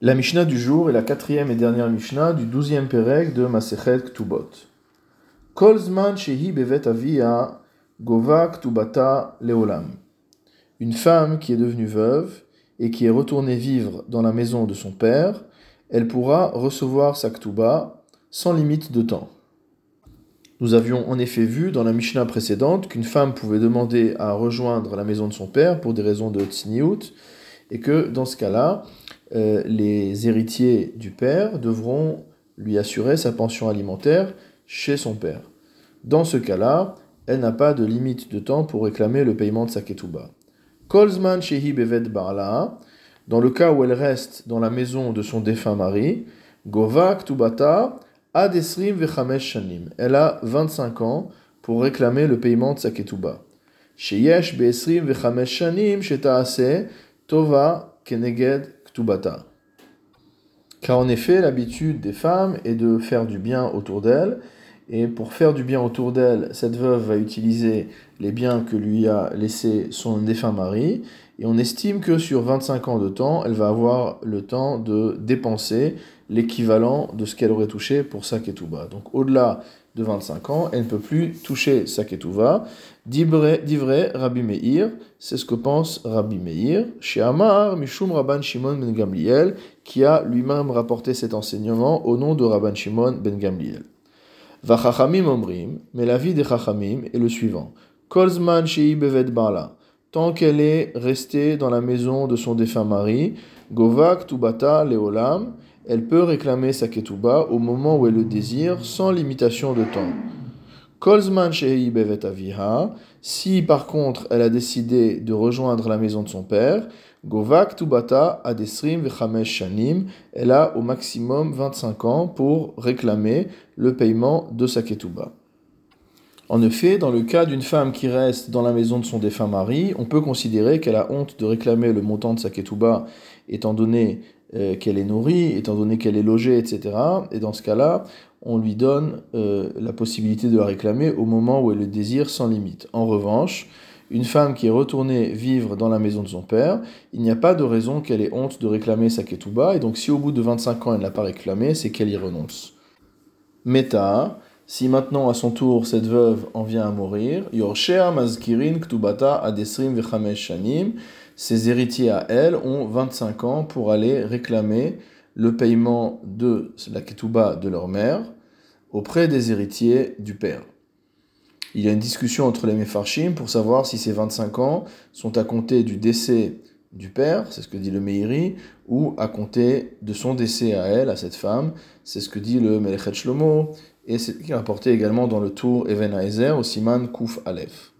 La Mishnah du jour est la quatrième et dernière Mishnah du douzième Pérec de Masechet Ktubot. Kolzman shehi bevet avia gova ktubata leolam. Une femme qui est devenue veuve et qui est retournée vivre dans la maison de son père, elle pourra recevoir sa ktuba sans limite de temps. Nous avions en effet vu dans la Mishnah précédente qu'une femme pouvait demander à rejoindre la maison de son père pour des raisons de tsniout, et que dans ce cas-là, euh, les héritiers du père devront lui assurer sa pension alimentaire chez son père. Dans ce cas-là, elle n'a pas de limite de temps pour réclamer le paiement de sa ketouba. Kolzman shehi bevet barla, dans le cas où elle reste dans la maison de son défunt mari, gova ktubata adesrim vechamesh shanim. Elle a 25 ans pour réclamer le paiement de sa ketouba. Sheyesh beesrim vechamesh shanim tova keneged car en effet, l'habitude des femmes est de faire du bien autour d'elles, et pour faire du bien autour d'elle, cette veuve va utiliser les biens que lui a laissés son défunt mari, et on estime que sur 25 ans de temps, elle va avoir le temps de dépenser l'équivalent de ce qu'elle aurait touché pour sa ketouba. Donc au-delà de 25 ans, elle ne peut plus toucher sa ketouba. D'ivré Rabbi Meir, c'est ce que pense Rabbi Meir, chez Amar, Mishum Rabban Shimon ben Gamliel, qui a lui-même rapporté cet enseignement au nom de Rabban Shimon ben Gamliel. Vachachamim omrim, mais l'avis des Chachamim est le suivant. Kolzman shei bevet bala, tant qu'elle est restée dans la maison de son défunt mari, Govak tubata leolam, elle peut réclamer sa ketouba au moment où elle le désire, sans limitation de temps. Kolzman bevet aviha, si par contre elle a décidé de rejoindre la maison de son père, Govak Tubata Adesrim Vechamesh Shanim, elle a au maximum 25 ans pour réclamer le paiement de sa ketuba. En effet, dans le cas d'une femme qui reste dans la maison de son défunt mari, on peut considérer qu'elle a honte de réclamer le montant de sa ketuba étant donné euh, qu'elle est nourrie, étant donné qu'elle est logée, etc. Et dans ce cas-là, on lui donne euh, la possibilité de la réclamer au moment où elle le désire sans limite. En revanche, une femme qui est retournée vivre dans la maison de son père, il n'y a pas de raison qu'elle ait honte de réclamer sa ketouba, et donc si au bout de 25 ans elle ne l'a pas réclamé, c'est qu'elle y renonce. Meta, si maintenant à son tour cette veuve en vient à mourir, Mazkirin Adesrim Vechamesh Shanim, ses héritiers à elle ont 25 ans pour aller réclamer le paiement de la ketouba de leur mère auprès des héritiers du père il y a une discussion entre les Mefarshim pour savoir si ces 25 ans sont à compter du décès du père, c'est ce que dit le Meiri, ou à compter de son décès à elle, à cette femme, c'est ce que dit le Melechet Shlomo, et c'est rapporté également dans le tour Even Haezer au Siman Kuf Aleph.